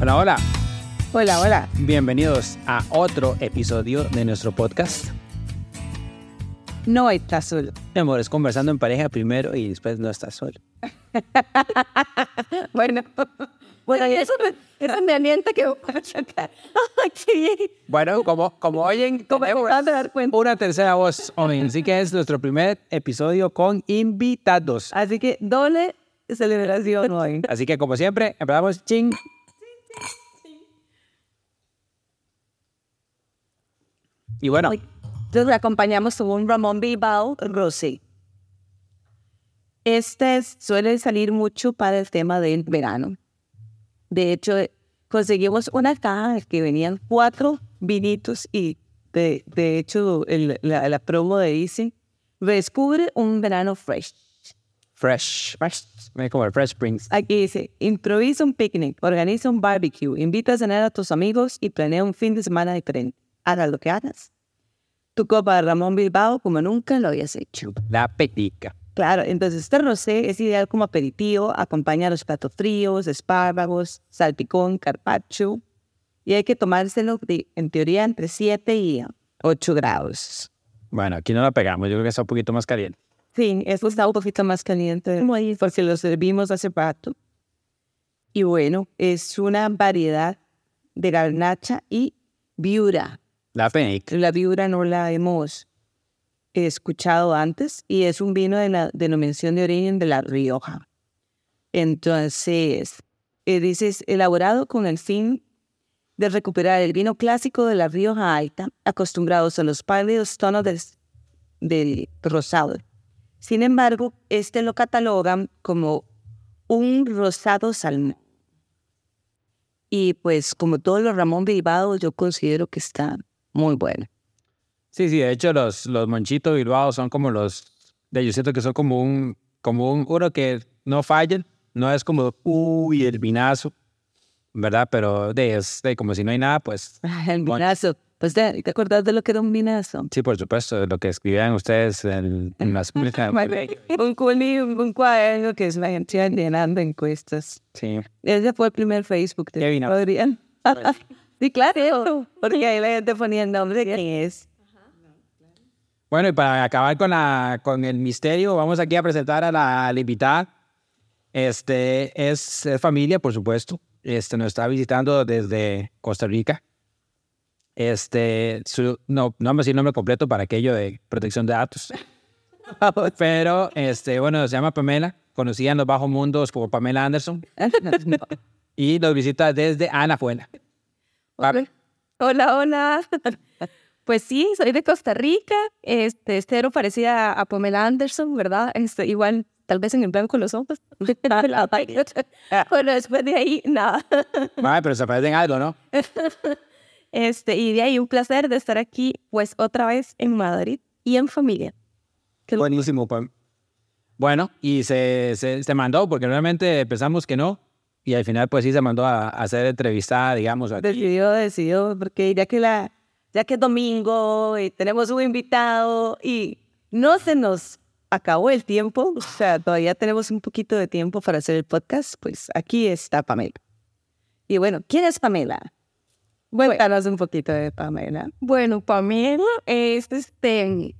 Hola, hola, Hola, hola. bienvenidos a otro episodio de nuestro podcast. No estás solo. Mi amor, es conversando en pareja primero y después no estás solo. Bueno, bueno, y eso, me- eso me alienta que qué bien. Bueno, como, como oyen, dar cuenta. una tercera voz hoy, así que es nuestro primer episodio con invitados. Así que doble celebración hoy. Así que como siempre, empezamos ching. Y bueno, Entonces acompañamos con un Ramón Bilbao Rosé. Este es- suele salir mucho para el tema del verano. De hecho, conseguimos una caja en la que venían cuatro vinitos y de, de hecho el- la, la promo de dice, descubre un verano fresh. fresh, fresh, como el Fresh Springs. Aquí dice, improvisa un picnic, organiza un barbecue, invita a cenar a tus amigos y planea un fin de semana diferente. Hagas lo que hagas. Tu copa de Ramón Bilbao como nunca lo habías hecho. La petica. Claro, entonces este rosé es ideal como aperitivo, acompaña a los platos fríos, espárragos, salpicón, carpaccio. Y hay que tomárselo de- en teoría entre 7 y 8 grados. Bueno, aquí no la pegamos, yo creo que está un poquito más caliente. Sí, esto está un poquito más caliente porque lo servimos hace rato. Y bueno, es una variedad de garnacha y viura. La penica. La no la hemos escuchado antes y es un vino de la denominación de origen de La Rioja. Entonces, eh, dices, elaborado con el fin de recuperar el vino clásico de La Rioja Alta, acostumbrados a los pálidos tonos del, del rosado. Sin embargo, este lo catalogan como un rosado salmón. Y pues como todos los Ramón Bilbao, yo considero que está muy bueno. Sí, sí, de hecho los, los monchitos bilbaos son como los, de yo siento que son como un, como un uno que no fallan, no es como, uy, el vinazo, ¿verdad? Pero de, es de como si no hay nada, pues El vinazo. Pues te, ¿te acordás de lo que era un vinazo? sí, por supuesto, lo que escribían ustedes en, en las... un, culi, un cuaderno que es la gente llenando encuestas. Sí, Ese fue el primer Facebook de. Adrián. Sí, claro. Porque ahí la gente ponía el nombre de quién es. Bueno, y para acabar con, la, con el misterio, vamos aquí a presentar a la, invitada. Este es, es familia, por supuesto. Este nos está visitando desde Costa Rica. Este, su, no, no vamos a decir nombre completo para aquello de protección de datos. Pero, este, bueno, se llama Pamela, conocida en los bajos mundos por Pamela Anderson. Y nos visita desde Anafuela. Pam- Hola, hola. Pues sí, soy de Costa Rica. Este, cero parecida a Pamela Anderson, ¿verdad? Este, igual, tal vez en el blanco los ojos. bueno, después de ahí, nada. Vale, pero se parecen algo, ¿no? Este, y de ahí un placer de estar aquí, pues otra vez en Madrid y en familia. Buenísimo. Pam. Bueno, y se, se, se mandó, porque realmente pensamos que no, y al final pues sí se mandó a, a ser entrevistada, digamos. aquí. Decidió, decidió, porque ya que, la, ya que es domingo y tenemos un invitado y no se nos acabó el tiempo, o sea, todavía tenemos un poquito de tiempo para hacer el podcast, pues aquí está Pamela. Y bueno, ¿quién es Pamela? Cuéntanos un poquito de Pamela. Bueno, Pamela es este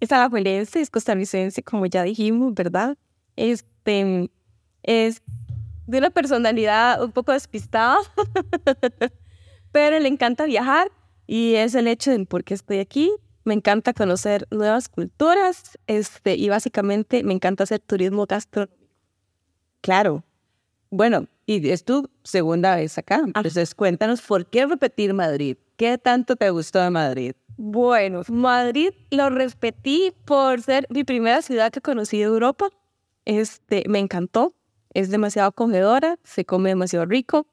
es alajuelense, es costarricense, como ya dijimos, ¿verdad? Este es de una personalidad un poco despistada, pero le encanta viajar y es el hecho de por qué estoy aquí. Me encanta conocer nuevas culturas, este, y básicamente me encanta hacer turismo gastronómico. Claro, Bueno, y es tu segunda vez acá. Entonces, cuéntanos por qué repetir Madrid. ¿Qué tanto te gustó de Madrid? Bueno, Madrid lo repetí por ser mi primera ciudad que conocí de Europa. Este, me encantó. Es demasiado acogedora, se come demasiado rico.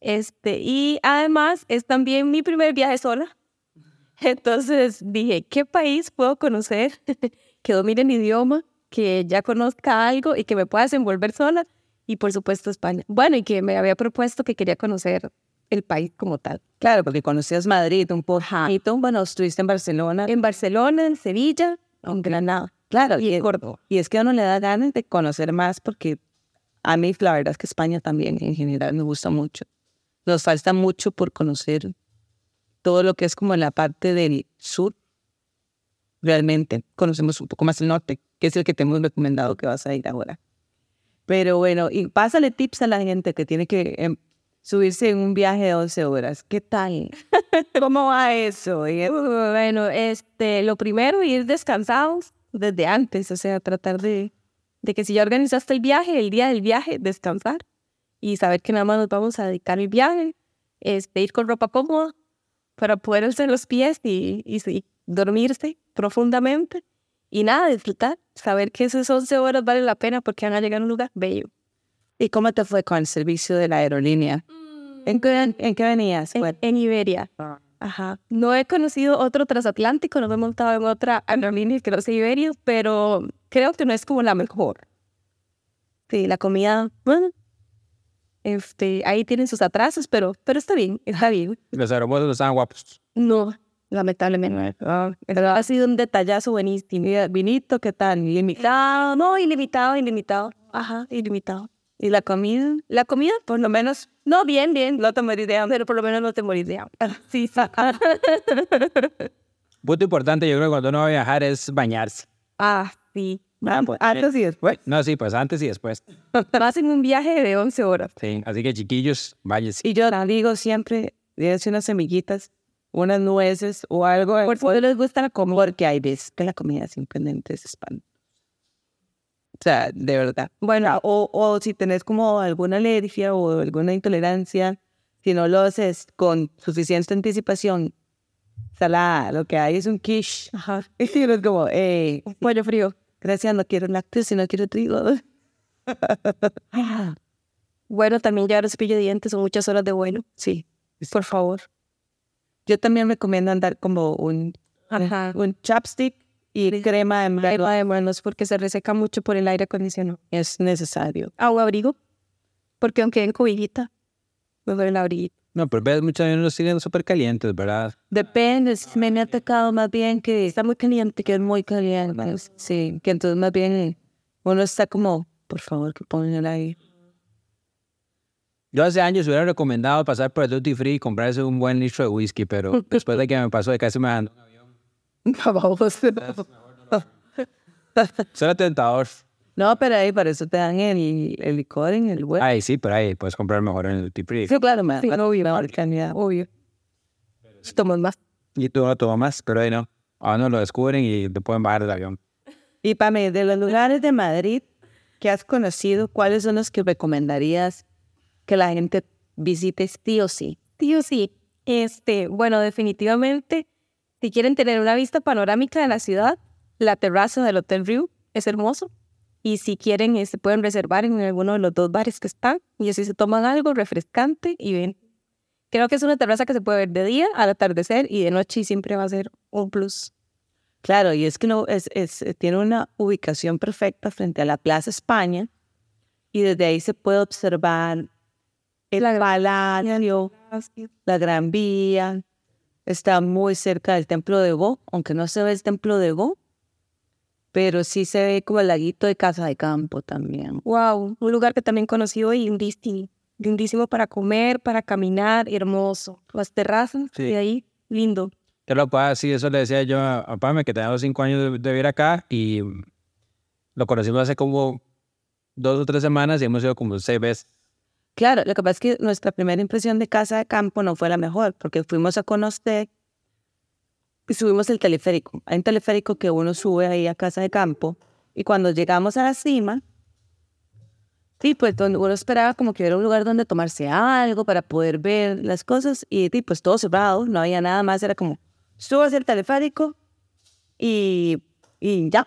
Este, y además es también mi primer viaje sola. Entonces dije, ¿qué país puedo conocer que domine el idioma, que ya conozca algo y que me pueda desenvolver sola? Y por supuesto España. Bueno, y que me había propuesto que quería conocer el país como tal. Claro, porque conocías Madrid un poquito. Bueno, estuviste en Barcelona. En Barcelona, en Sevilla, en Granada. Claro, y, Córdoba. Y es que a uno le da ganas de conocer más porque a mí la verdad es que España también en general me gusta mucho. Nos falta mucho por conocer todo lo que es como la parte del sur. Realmente conocemos un poco más el norte, que es el que te hemos recomendado que vas a ir ahora. Pero bueno, y pásale tips a la gente que tiene que em, subirse en un viaje de 11 horas. ¿Qué tal? ¿Cómo va eso? Bueno, este, lo primero, ir descansados desde antes, o sea, tratar de, de que si ya organizaste el viaje, el día del viaje, descansar y saber que nada más nos vamos a dedicar al viaje, este, ir con ropa cómoda para poder hacer los pies y, y, dormirse profundamente y nada, disfrutar, saber que esas 11 horas valen la pena porque van a llegar a un lugar bello. ¿Y cómo te fue con el servicio de la aerolínea? ¿En, qué, ¿En, qué, venías? En, Iberia. Ah. Ajá. No he conocido otro transatlántico, no me he montado en otra aerolínea que no sea Iberia, pero creo que no es como la mejor. Sí, la comida, bueno, este, ahí tienen sus atrasos, pero, pero está bien, está bien. Los aeropuertos están guapos. No, lamentablemente. Ah, ha sido un detallazo buenísimo. Vinito, ¿qué tal? ¿Ilimitado? No, ilimitado, ilimitado. Ajá, ilimitado. ¿Y la comida? La comida, por lo menos, no, bien, bien. No te morís de hambre. Pero por lo menos no te morís de hambre. Sí, sí. Punto importante, yo creo que cuando uno va a viajar es bañarse. Ah, sí. Ah, pues, antes y después. No, sí, pues antes y después. Vas en un viaje de 11 horas. Sí, así que chiquillos, váyanse. Y yo digo siempre, déjense unas semillitas, unas nueces o algo. Por favor, les gusta la comida. Porque hay veces que la comida simplemente es espantosa. O sea, de verdad. Bueno, o, o si tenés como alguna alergia o alguna intolerancia, si no lo haces con suficiente anticipación, salada, lo que hay es un quiche. Ajá. Y es como, hey. Un pollo frío. Gracias, no quiero lácteos, no quiero trigo. bueno, también llevar cepillo de dientes son muchas horas de vuelo. Sí. Por favor. Yo también recomiendo andar como un, un chapstick y crema de manos. Crema de manos porque se reseca mucho por el aire acondicionado. Es necesario. Agua abrigo. Porque aunque en cobijita, mejor el abrigo. No, pero ves, muchos aviones los siguen súper calientes, ¿verdad? Depende, me ha atacado más bien que está muy caliente, que es muy caliente. Sí, que entonces más bien uno está como, por favor, que pongan el aire. Yo hace años hubiera recomendado pasar por el duty free y comprarse un buen litro de whisky, pero después de que me pasó de casi me mandó. Vamos. Será tentador. No, pero ahí para eso te dan el, el licor en el web. Ay, sí, pero ahí puedes comprar mejor en el free. Sí, claro, me Sí, obvio. mejor calidad. Obvio. Tomas más. Y tú no tomas más, pero ahí no. Ahora no lo descubren y te pueden bajar del avión. Y Pame, de los lugares de Madrid que has conocido, ¿cuáles son los que recomendarías que la gente visite sí o sí? Sí o sí. Este, bueno, definitivamente, si quieren tener una vista panorámica de la ciudad, la terraza del Hotel Riu es hermoso. Y si quieren, este, pueden reservar en alguno de los dos bares que están y así se toman algo refrescante y ven. Creo que es una terraza que se puede ver de día, al atardecer y de noche y siempre va a ser un plus. Claro, y es que no, es, es, tiene una ubicación perfecta frente a la Plaza España y desde ahí se puede observar el palacio, la Gran Vía, está muy cerca del Templo de Go, aunque no se ve el Templo de Go, pero sí se ve como el laguito de Casa de Campo también. Wow, un lugar que también conocí hoy, lindísimo, lindísimo para comer, para caminar, hermoso. Las terrazas Sí. de ahí, lindo. Yo lo puedo sí, eso le decía yo a, a Pame, que tenía cinco años de, de vivir acá y lo conocimos hace como dos o tres semanas y hemos ido como seis veces. Claro, lo que pasa es que nuestra primera impresión de Casa de Campo no fue la mejor, porque fuimos a conocer y subimos el teleférico. Hay un teleférico que uno sube ahí a Casa de Campo y cuando llegamos a la cima, Sí, pues uno esperaba como que hubiera un lugar donde tomarse algo para poder ver las cosas y, y, pues todo cerrado, no había nada más, era como subas el teleférico y, y ya.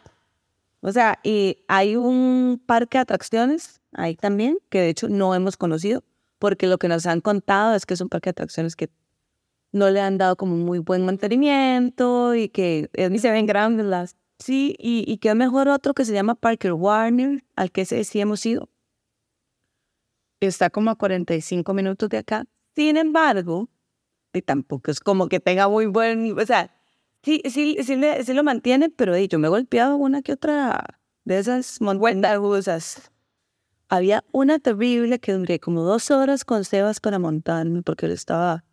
O sea, y hay un parque de atracciones ahí también, que de hecho no hemos conocido, porque lo que nos han contado es que es un parque de atracciones que no le han dado como muy buen mantenimiento y que ni se ven grandes las. Sí, y, y que mejor otro que se llama Parker Warner, al que sí hemos ido. Está como a 45 minutos de acá. Sin embargo, y tampoco es como que tenga muy buen, o sea, sí, sí, sí, sí lo mantiene, pero yo me he golpeado una que otra de esas montañas Había una terrible que duré como dos horas con Sebas para montarme porque él estaba,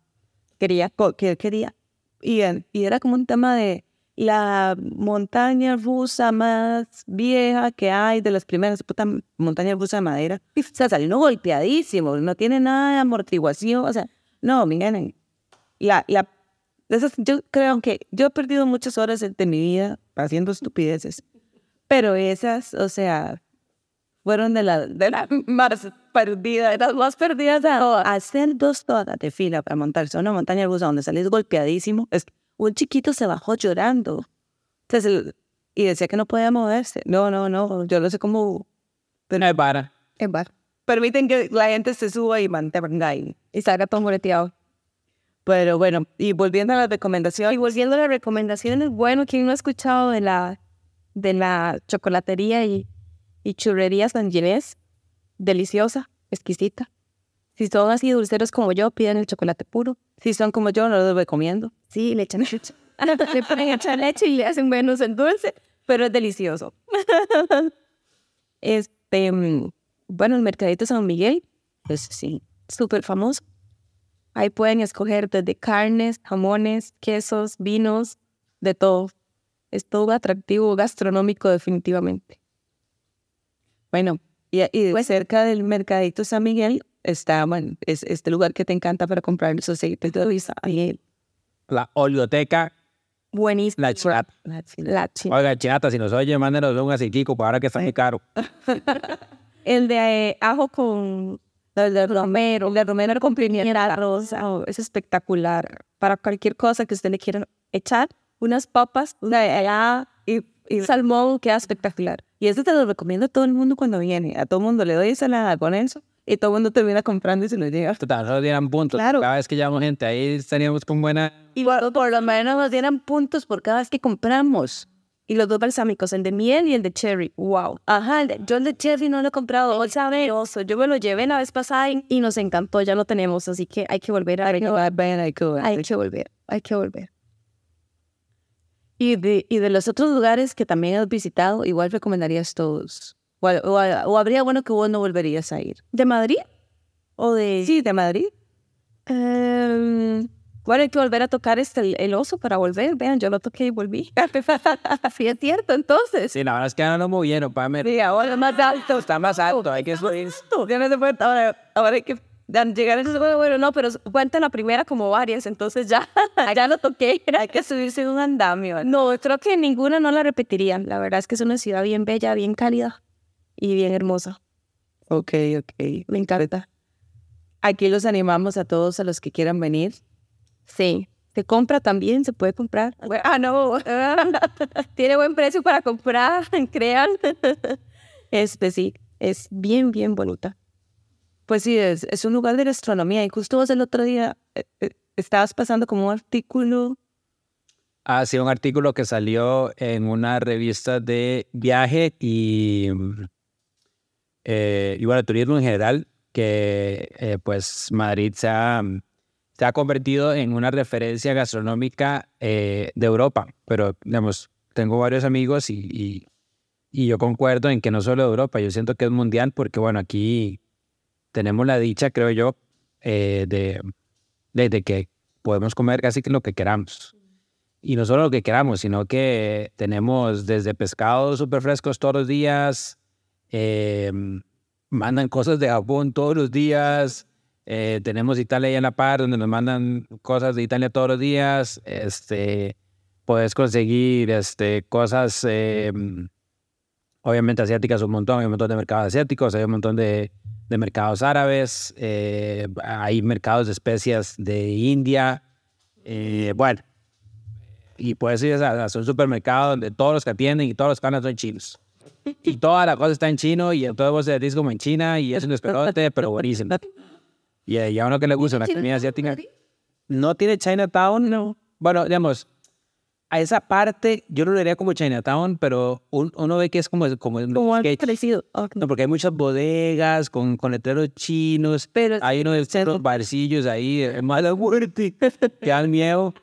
quería, que quería. Y, y era como un tema de la montaña rusa más vieja que hay, de las primeras, puta montaña rusa de madera. O sea, salió golpeadísimo, no tiene nada de amortiguación, o sea, no, miren, la, la, esas, yo creo que yo he perdido muchas horas de mi vida haciendo estupideces, pero esas, o sea, fueron de las de la más perdidas, de las más perdidas de Hacer dos horas de fila para montarse a una montaña rusa donde salís golpeadísimo, es un chiquito se bajó llorando. Entonces, y decía que no podía moverse. No, no, no, yo no sé cómo... Pero no es vara. Es vara. Permiten que la gente se suba y mantenga ahí. Y salga todo moreteado. Pero bueno, y volviendo a las recomendaciones. Y volviendo a las recomendaciones, bueno, quien no ha escuchado de la, de la chocolatería y, y churrería San Ginés, deliciosa, exquisita. Si son así dulceros como yo, piden el chocolate puro. Si son como yo, no lo recomiendo. Sí, le echan leche. le ponen echar leche y le hacen menos en dulce, pero es delicioso. este, mm, bueno, el Mercadito San Miguel, pues sí, súper famoso. Ahí pueden escoger desde carnes, jamones, quesos, vinos, de todo. Es todo atractivo gastronómico definitivamente. Bueno, y, y pues, cerca del Mercadito San Miguel está, bueno, es este lugar que te encanta para comprar los aceites de oliva. La oleoteca. Buenísima. La chinata. La, chinata. Oiga, chinata, si nos oye, mándenos un aceitico, para ahora que está muy caro. el de eh, ajo con el de romero, el de romero con pimienta rosa, es espectacular. Para cualquier cosa que usted le quiera echar, unas papas, una y, y salmón queda espectacular. Y eso te lo recomiendo a todo el mundo cuando viene. A todo el mundo le doy ensalada con eso y todo el mundo termina comprando y se lo lleva. Total, solo dieran puntos. Claro. Cada vez que llevamos gente ahí estaríamos con buena... Y por, por lo menos nos dieran puntos por cada vez que compramos. Y los dos balsámicos, el de miel y el de cherry. Wow. Ajá, yo el de cherry no lo he comprado. O sabroso. Yo me lo llevé la vez pasada y, nos encantó. Ya lo tenemos, así que hay que volver a... Hay que, volver, hay que volver. Hay que volver, hay que volver. Y de, y de los otros lugares que también has visitado, igual recomendarías todos. O, o, habría bueno que vos no volverías a ir. ¿De Madrid? ¿O de...? Sí, de Madrid. Em, bueno, hay que volver a tocar este, el, oso para volver. Vean, yo lo toqué y volví. sí, es cierto, entonces. Sí, la verdad es que ahora no movieron, para Sí, ahora es más alto. Está más alto, hay que subir. Ya no se puede, ahora, ahora hay que llegar a ese bueno, bueno, no, pero cuenta la primera como varias, entonces ya, ya lo toqué. Hay que subirse en un andamio. No, creo que ninguna no la repetiría. La verdad es que es una ciudad bien bella, bien cálida y bien hermosa. Ok, ok. Me encanta. Aquí los animamos a todos a los que quieran venir. Sí. Se compra también, se puede comprar. Ah, no. Tiene buen precio para comprar, crean. Es, pues sí, es bien, bien bonita. Pues sí, es, es un lugar de gastronomía. Y justo vos el otro día eh, eh, estabas pasando como un artículo. Ah, sí, un artículo que salió en una revista de viaje y, eh, y bueno, turismo en general, que eh, pues Madrid se ha, se ha convertido en una referencia gastronómica de Europa. Pero, digamos, tengo varios amigos y, y, y yo concuerdo en que no solo de Europa, yo siento que es mundial porque, bueno, aquí tenemos la dicha, creo yo, eh, de, de, que podemos comer casi que lo que queramos. Y no solo lo que queramos, sino que tenemos desde pescados súper frescos todos los días, eh, mandan cosas de Japón todos los días, eh, tenemos Italia ahí en la par, donde nos mandan cosas de Italia todos los días, este, puedes conseguir este, cosas obviamente asiáticas un montón, hay un montón de mercados asiáticos, hay un montón de, de mercados árabes, eh, hay mercados de especias de India, eh, bueno, y puedes ir a, a un supermercado donde todos los que atienden y todos los canas son chinos. Y toda la cosa está en chino y entonces vos sentís como en China y es un esperote, pero buenísimo. Y a uno que le gusta la comida asiática. No tiene Chinatown, no. Bueno, digamos, a esa parte yo no lo diría como Chinatown, pero uno ve que es como como, como parecido. No, porque hay muchas bodegas con, con letreros chinos, pero hay uno de estos barcillos ahí, de mala muerte, que dan miedo.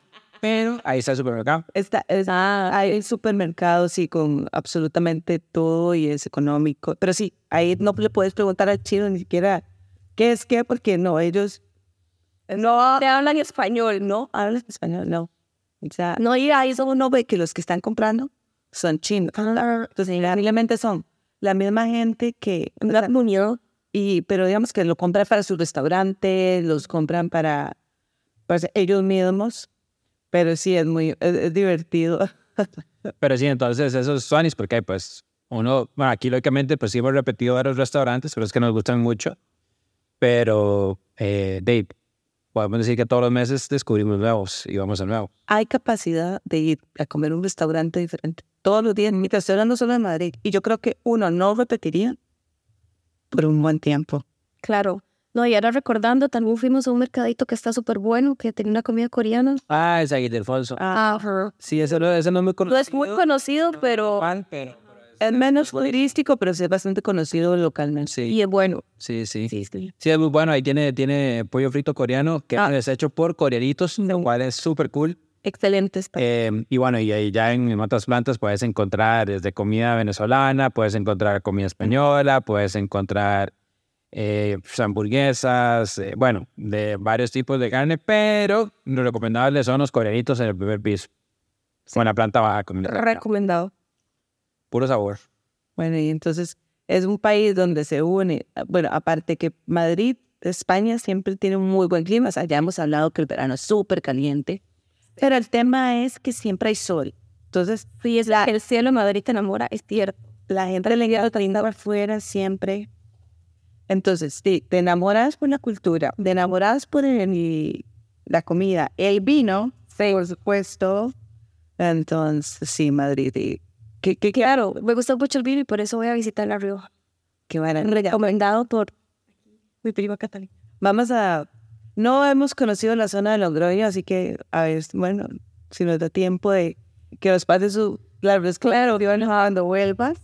Pero ahí está el supermercado. Está, está, hay supermercados, sí, con absolutamente todo y es económico. Pero sí, ahí no le puedes preguntar al chino ni siquiera qué es qué, porque no, ellos no te hablan español. No hablan español, no. O sea, no ir ahí solo uno ve que los que están comprando son chinos. Entonces, realmente son la misma gente que la unión y pero digamos que lo compran para su restaurante, los compran para, para ellos mismos pero sí, es muy es, divertido. Pero sí, entonces esos suanis, porque pues uno, bueno, aquí lógicamente pues sí hemos repetido varios restaurantes, pero es que nos gustan mucho. Pero, eh, Dave, podemos decir que todos los meses descubrimos nuevos y vamos a nuevo. Hay capacidad de ir a comer un restaurante diferente todos los días. Mientras estoy hablando solo de Madrid. Y yo creo que uno no repetiría por un buen tiempo. Claro. No, y ahora recordando, también fuimos a un mercadito que está súper bueno, que tenía una comida coreana. Ah, es ahí Alfonso. Ah, Sí, ese no, ese no es muy conocido. No es muy conocido, pero... Es menos turístico, pero sí es bastante conocido localmente. Sí. Y es bueno. Sí, sí. Sí, sí. es muy bueno. Ahí tiene, tiene pollo frito coreano que ah. es hecho por coreanitos, lo cual es súper cool. Excelente. Eh, y bueno, y ahí ya en, otras plantas puedes encontrar desde comida venezolana, puedes encontrar comida española, puedes encontrar eh, pues, hamburguesas, eh, bueno, de varios tipos de carne, pero lo recomendable son los coreanitos en el primer piso. Con la planta baja. Recomendado. Puro sabor. Bueno, y entonces es un país donde se une, bueno, aparte que Madrid, España siempre tiene un muy buen clima, o sea, ya hemos hablado que el verano es súper caliente, pero el tema es que siempre hay sol. Entonces, sí, es la, el cielo de Madrid te enamora, es cierto. La gente le queda linda afuera siempre. Entonces, sí, te enamoras por la cultura, te enamoras por la comida, el vino, sí. por supuesto. Entonces, sí, Madrid. Que, claro, me gusta mucho el vino y por eso voy a visitar La Rioja. Qué bueno. Recomendado por mi prima Catalina. Vamos a... No hemos conocido la zona de Logroño, así que, a ver, bueno, si nos da tiempo de que nos pase su... Claro, es claro, cuando vuelvas,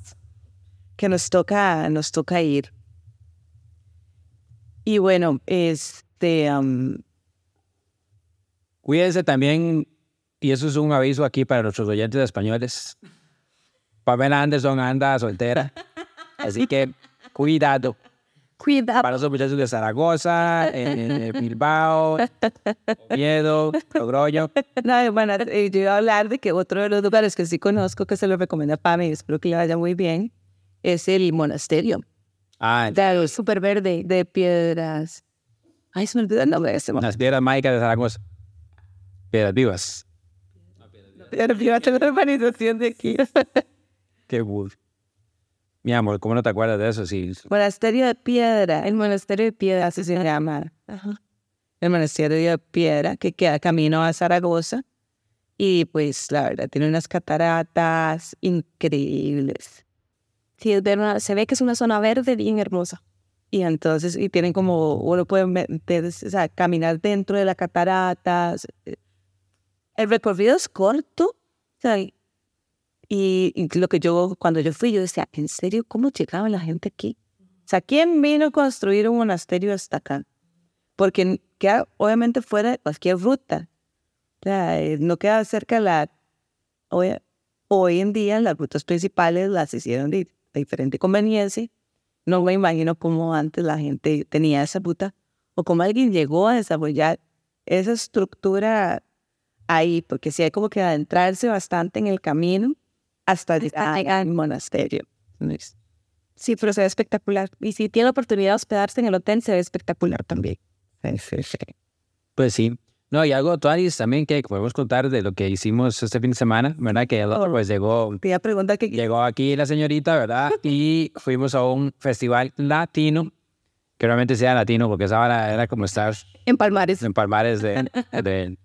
que nos toca, nos toca ir. Y bueno, este... Cuídense también, y eso es un aviso aquí para nuestros oyentes españoles. Pamela Anderson anda soltera, así que cuidado. Cuidado. Para los muchachos de Zaragoza, en Bilbao, Oviedo, Logroño. No, bueno, eh, yo iba a hablar de que otro de los lugares que sí conozco, que se lo recomienda Pam y espero que le vaya muy bien, es el monasterio. Ah, claro, súper verde, de piedras. Ay, se me olvidó el nombre de ese Las piedras mágicas de Zaragoza. Piedras vivas. piedras vivas, tengo una urbanización de aquí. Qué. Mi amor, ¿cómo no te acuerdas de eso? Sí. Monasterio de Piedra, el Monasterio de Piedra, así se llama. El Monasterio de Piedra, que queda camino a Zaragoza. Y pues, la verdad, tiene unas cataratas increíbles se ve que es una zona verde bien hermosa. Y entonces, y tienen como, uno puede meter, o sea, caminar dentro de la catarata. El recorrido es corto, o sea, y, lo que yo, cuando yo fui, yo decía, ¿en serio cómo llegaba la gente aquí? O sea, ¿quién vino a construir un monasterio hasta acá? Porque queda obviamente fuera de cualquier ruta. O sea, eh, no queda cerca de la... Hoy, hoy en día las rutas principales las hicieron de diferente conveniencia. No me imagino cómo antes la gente tenía esa puta o cómo alguien llegó a desarrollar esa estructura ahí, porque sí hay como que adentrarse bastante en el camino hasta llegar al monasterio. Sí, pero se ve espectacular. Y si tiene la oportunidad de hospedarse en el hotel, se ve espectacular también. Pues sí. No, y algo, Tuanis, también que podemos contar de lo que hicimos este fin de semana, ¿verdad? Que pues llegó, Te iba a preguntar que llegó aquí la señorita, ¿verdad? Y fuimos a un festival latino, que realmente sea latino, porque esa hora era como estar En Palmares. en Palmares de, de,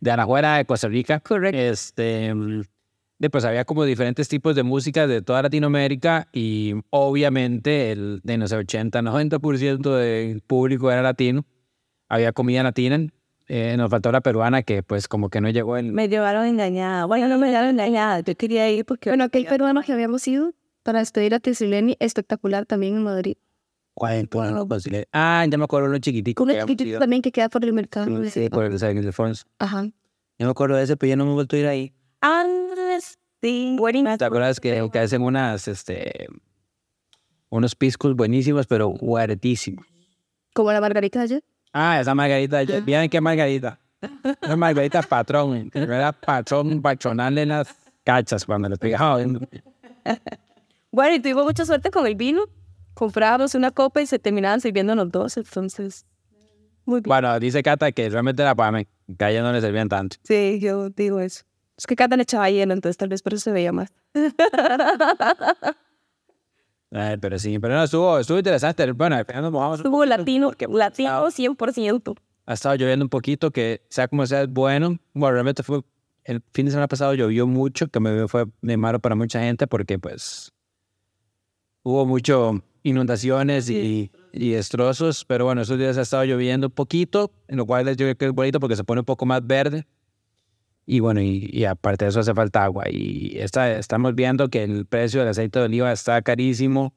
de Anajuela, de Costa Rica. Correcto. Este, de, pues había como diferentes tipos de música de toda Latinoamérica y obviamente el de no sé, 80, 90% del público era latino. Había comida latina. eh, nos faltó la peruana que pues como que no llegó en... me llevaron engañada. Bueno, no me llevaron engañada. Yo quería ir porque... Bueno, aquel peruano que habíamos ido para despedir a Tesileni, espectacular también en Madrid. Pues, Ah, ya me acuerdo uno chiquitico. El habíamos chiquitito también que queda por el mercado. Sí, por el San Ildefonso. Ajá. Yo me acuerdo de ese, pero yo no me he vuelto a ir ahí. Andrés, sí. ¿Te acuerdas que, que hacen unas, este, unos piscos buenísimos, pero huertísimos? Como la margarita de ayer. Ah, esa margarita, ya- ¿vieron qué margarita? Una margarita patrón, era patrón, patronal en las cachas cuando le pegaba. Bueno, y tuvimos mucha suerte con el vino. Comprábamos una copa y se terminaban sirviendo los dos, entonces. Muy bien. Bueno, dice Cata que realmente la pame, que a ella no le servían tanto. Sí, yo digo eso. Es que Cata le echaba hielo, entonces tal vez por eso se veía más. Eh, pero sí, pero no, estuvo, estuvo interesante. Bueno, al final nos mojamos. Estuvo latino, Porque latino 100%. ha estado lloviendo un poquito, que sea como sea, es bueno. Bueno, realmente fue, el fin de semana pasado llovió mucho, que me fue de malo para mucha gente porque pues hubo mucho inundaciones y, y destrozos, pero bueno, esos días ha estado lloviendo un poquito, en lo cual yo creo que es bonito porque se pone un poco más verde. Y bueno, y, y aparte de eso hace falta agua. Y está, estamos viendo que el precio del aceite de oliva está carísimo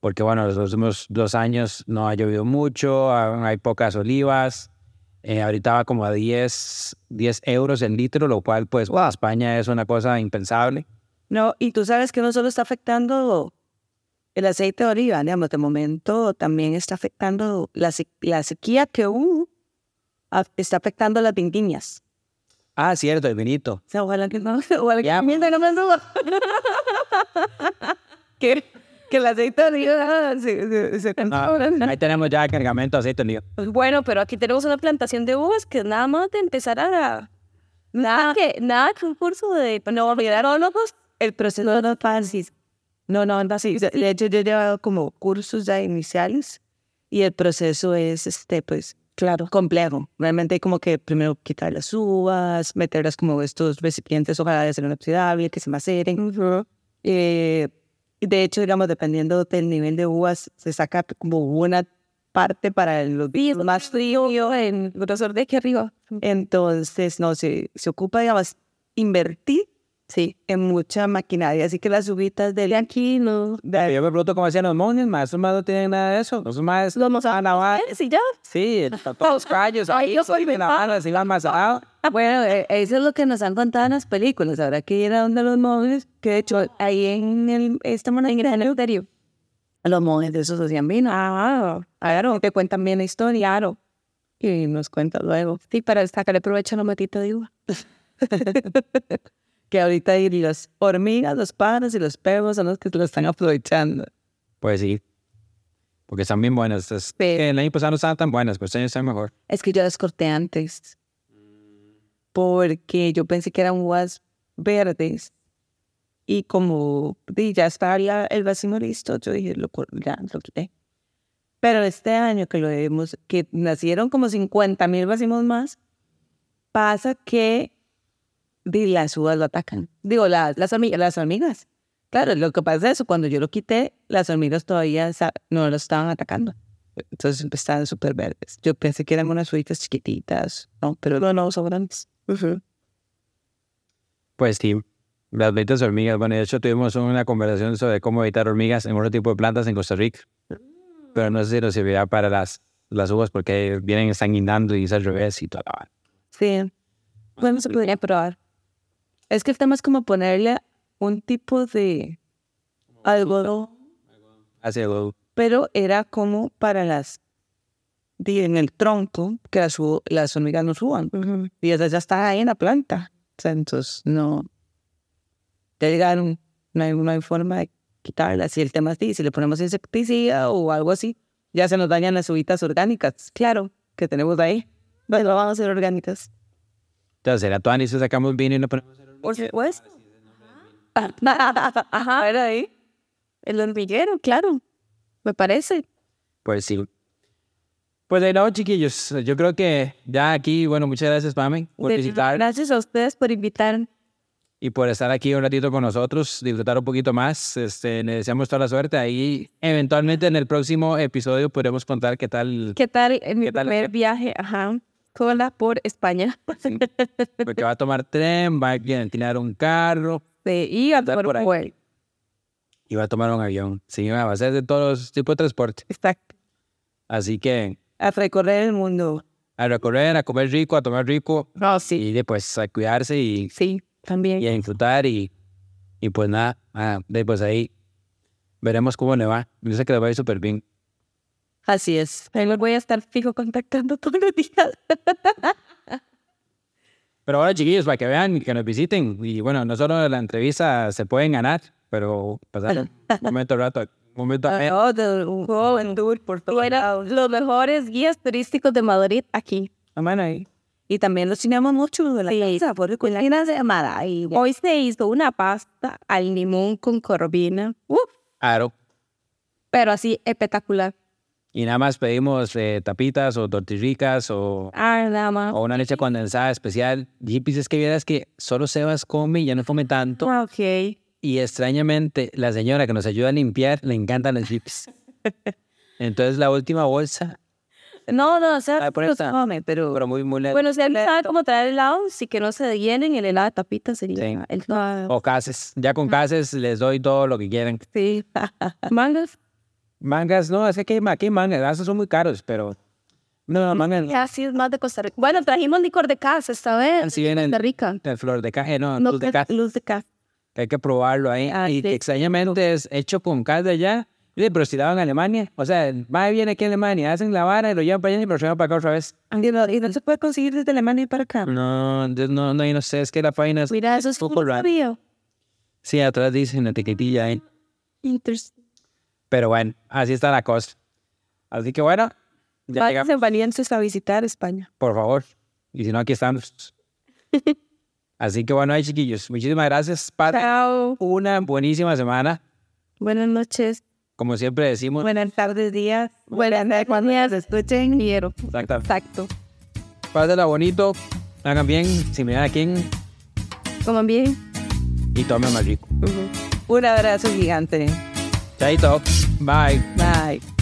porque bueno, los últimos dos años no ha llovido mucho, ha- hay pocas olivas. Eh, ahorita va como a 10, 10 euros el litro, lo cual pues para España es una cosa impensable. No, y tú sabes que no solo está afectando el aceite de oliva, digamos, de momento también está afectando la, la sequía que hubo, a- está afectando las vendimias. Ah, cierto, el vinito. O sea, ojalá que no, ojalá que mientras no me suba. que, que el aceite de oliva se, se, se Ah, ahí tenemos ya cargamento de aceite de oliva. Pues bueno, pero aquí tenemos una plantación de uvas que nada más de empezar a... Nada que, nada que un curso de no ólogos. el proceso no es fácil. No, no, no, sí. De hecho, yo he llevado como cursos ya iniciales y el proceso es, este, pues, claro, complejo. Realmente hay como que primero quitar las uvas, meterlas como estos recipientes, ojalá de acero inoxidable, que se maceren. Eh, y de hecho, digamos, dependiendo del nivel de uvas, se saca como una parte para los vinos más frío. en grosor de aquí arriba. Entonces, no, se, se ocupa, digamos, invertir Sí. en mucha maquinaria. Así que las uvitas de Aquí no. Yo me pregunto cómo hacían los monjes, más esos más no tienen nada de eso. Esos más Los mozados. Sí, ya. Sí, todos los callos, Ay, yo soy la mano, así van más ah, Bueno, eh, eso es lo que nos han contado en las películas. Habrá que ir a donde los monjes, que de hecho ahí en el, esta En moneda el cementerio. los monjes de esos hacían vino. Ah, Claro, que cuentan bien la historia claro. y nos cuentan luego. Sí, para sacarle provecho a la matita de uva. Que ahorita hay las hormigas, los pájaros y los perros son los que lo están aprovechando. Pues sí. Porque están bien buenas. Es- Pero- El año pasado no estaban tan buenas, pero este año están mejor. Es que yo las corté antes. Porque yo pensé que eran uvas verdes. Y como ya estaría el racimo listo, yo dije, lo, ya lo quité. Pero este año que lo vemos, que nacieron como 50 mil racimos más, pasa que di, las uvas lo atacan. Digo, las, las, hormigas, las hormigas. Claro, lo que pasa es eso, cuando yo lo quité, las hormigas todavía no lo estaban atacando. Entonces estaban súper verdes. Yo pensé que eran unas uvitas chiquititas, ¿no? Pero no, no, son grandes. Pues sí. Las benditas hormigas. Bueno, de hecho tuvimos una conversación sobre cómo evitar hormigas en otro tipo de plantas en Costa Rica. Pero no sé si nos servirá para las, las uvas porque vienen sanguinando y es al revés y toda la vara. Sí. Bueno, se podría probar. Es que el tema es como ponerle un tipo de algodón, Así luego. pero era como para las, en el tronco, que las, las hormigas no suban. Y esas ya están ahí en la planta. Entonces, no. Ya llegaron, no hay, no hay forma de quitarlas. Y el tema es, si le ponemos insecticida o algo así, ya se nos dañan las uvitas orgánicas, claro, que tenemos ahí. Bueno, vamos a hacer orgánicas. Entonces, será tú, si sacamos vino y no ponemos Por supuesto. Ajá. Era ahí. El hormiguero, claro. Me parece. Pues sí. Pues de nuevo, chiquillos, yo creo que ya aquí, bueno, muchas gracias, Pame, por De- visitar Gracias a ustedes por invitar. y por estar aquí un ratito con nosotros, disfrutar un poquito más. Este, le deseamos toda la suerte. Ahí, eventualmente, en el próximo episodio podremos contar qué tal, ¿Qué tal en mi primer viaje? Ajá. Cola por España. porque va a tomar tren, va a alquilar un carro Sí, y a tomar por un vuelo. y va a tomar un avión. Sí, va a ser de todos los tipos de transporte. Exacto. Así que A recorrer el mundo. a recorrer, a comer rico, a tomar rico Oh, sí. y después a cuidarse y Sí, también. y a disfrutar y, y pues nada, ah, de- pues ahí veremos cómo le va. Yo sé que le va a ir súper bien. Así es. Ahí los voy a estar fijo contactando todos los días. Pero ahora chiquillos, para que vean y que nos visiten. Y bueno, no solo la entrevista se pueden ganar, pero pasar un momento rato, un momento. Oh, de- un juego en tour por Fuera lados. los mejores guías turísticos de Madrid aquí. Bueno, ahí. Y también los teníamos mucho de la Sí. casa, por la de llamada. Y Hoy se hizo una pasta al limón con corvina. Uf, Claro. pero así espectacular. Y nada más pedimos eh, tapitas o tortillicas o, Ah, o una leche condensada especial. Y pues es que vieras que solo Sebas come y ya no come tanto. Ah, ok. Y extrañamente, la señora que nos ayuda a limpiar le encantan los chips. Entonces la última bolsa, No, no, o sea, por los come, pero... pero muy, muy lenta. Bueno, si alguien sabe cómo traer helado, sí que no se llenen el helado de tapita sería Sí. el O cases. Ya con cases les doy todo lo que quieran. Sí. Mangas. Mangas, no, es que aquí, mangas, esos son muy caros, pero... No, no, mangas no. Así es más de Costa Rica. Bueno, trajimos licor de casa esta vez. Así vienen Costa Rica. de flor de caja, no, No, luz de casa, luz de que hay que probarlo ahí. Ah, y sí. extrañamente es hecho con cas de allá, pero si la en Alemania, o sea, va y viene aquí a Alemania, hacen la vara y lo llevan para allá y lo llevan para acá otra vez. Y no, y no se puede conseguir desde Alemania para acá. No, no, no, no sé, es que la página es Mira, eso es poco un rara. sabía. Sí, atrás dice una etiquetilla ahí. Interesting. Pero bueno, así está la cosa. Así que bueno, ya llegamos, valientes a visitar España. por favor. Y si no, aquí estamos. Así que bueno, ahí chiquillos, muchísimas gracias, Pat. Chao. Una buenísima semana. Buenas noches. Como siempre decimos, Buenas tardes, días. Buenas noches. Cuando nos escuchen. Quiero. exacta, Exacto. pásenla bonito, hagan bien, si me dan a quién, Coman bien. y tomen más rico. Un abrazo gigante. Chaito, bye. Bye.